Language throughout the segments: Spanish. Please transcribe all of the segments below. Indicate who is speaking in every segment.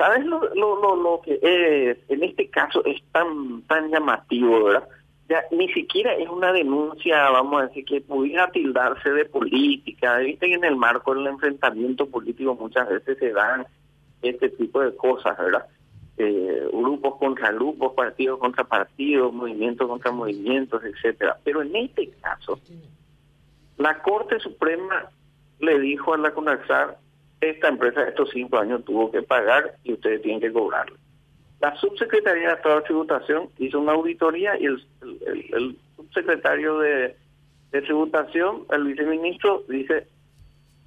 Speaker 1: ¿Sabes lo, lo, lo, lo que es, en este caso es tan, tan llamativo, verdad? Ya, ni siquiera es una denuncia, vamos a decir, que pudiera tildarse de política. Viste que en el marco del enfrentamiento político muchas veces se dan este tipo de cosas, ¿verdad? Eh, grupos contra grupos, partidos contra partidos, movimientos contra movimientos, etcétera. Pero en este caso, la Corte Suprema le dijo a la CONAXAR esta empresa estos cinco años tuvo que pagar y ustedes tienen que cobrarle. La subsecretaría de Estado de Tributación hizo una auditoría y el, subsecretario de, Tributación, el viceministro, dice,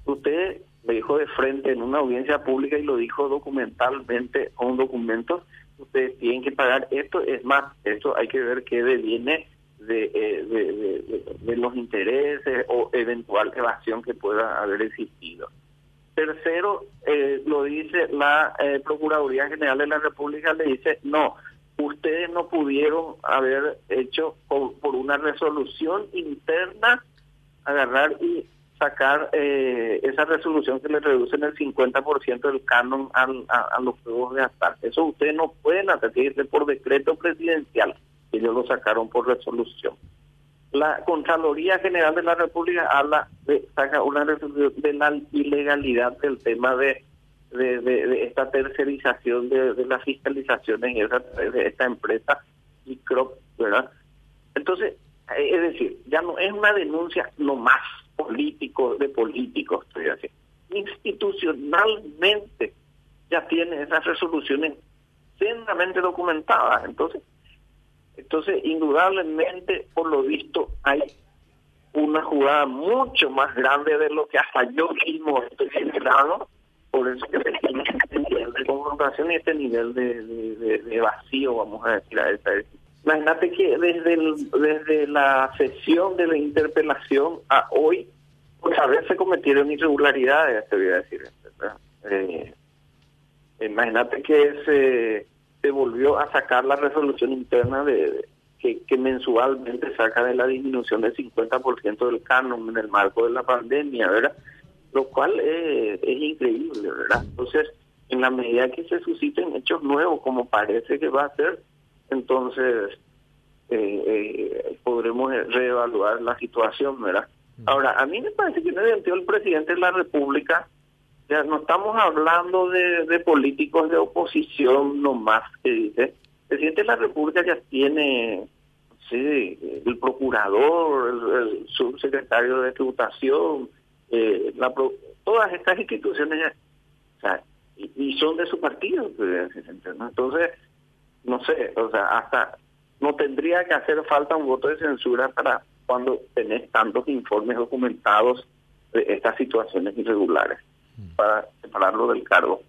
Speaker 1: usted me dijo de frente en una audiencia pública y lo dijo documentalmente con documentos, ustedes tienen que pagar esto, es más, esto hay que ver qué deviene de, eh, de, de, de los intereses o eventual evasión que pueda haber existido. Tercero, eh, lo dice la eh, Procuraduría General de la República, le dice, no, ustedes no pudieron haber hecho por, una resolución interna agarrar y sacar eh, esa resolución que le reduce en el 50% del canon a, los juegos de azar. Eso ustedes no pueden hacer, por decreto presidencial, ellos lo sacaron por resolución la Contraloría General de la República habla saca una resolución de la ilegalidad del tema de, de, esta tercerización de, las fiscalizaciones de esta empresa y ¿verdad? Entonces, eh, es decir, ya no es una denuncia no más político de políticos, estoy diciendo. Institucionalmente ya tiene esas resoluciones plenamente documentadas. Entonces, entonces, indudablemente, por lo visto, hay una jugada mucho más grande de lo que hasta yo mismo estoy generando. Por eso que este nivel de confrontación y este nivel de, vacío, vamos a decir, a esta Imagínate que desde, desde la sesión de la interpelación a hoy, pues a veces se cometieron irregularidades, te voy a decir. Eh, imagínate que se se volvió a sacar la resolución interna de, que, mensualmente saca de la disminución del 50% del canon en el marco de la pandemia, ¿verdad? Lo cual es, increíble, ¿verdad? Entonces, en la medida que se susciten hechos nuevos, como parece que va a ser, entonces eh, eh, podremos reevaluar la situación, ¿verdad? Mm. Ahora, a mí me parece que no identificó el presidente de la República ya no estamos hablando de, políticos de oposición nomás, que dice. El presidente de la República ya tiene sí, el procurador, el, subsecretario de tributación, eh, la, todas estas instituciones ya, o sea, y, son de su partido. Entonces, no sé, o sea, hasta no tendría que hacer falta un voto de censura para cuando tenés tantos informes documentados de estas situaciones irregulares para separarlo del cargo.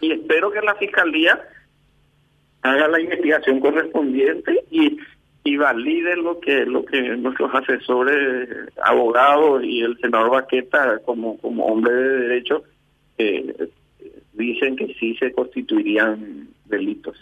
Speaker 1: Y espero que la Fiscalía haga la investigación correspondiente y, y valide lo que lo que nuestros asesores, abogados y el senador Baqueta como, como hombre de derecho eh, dicen que sí se constituirían delitos.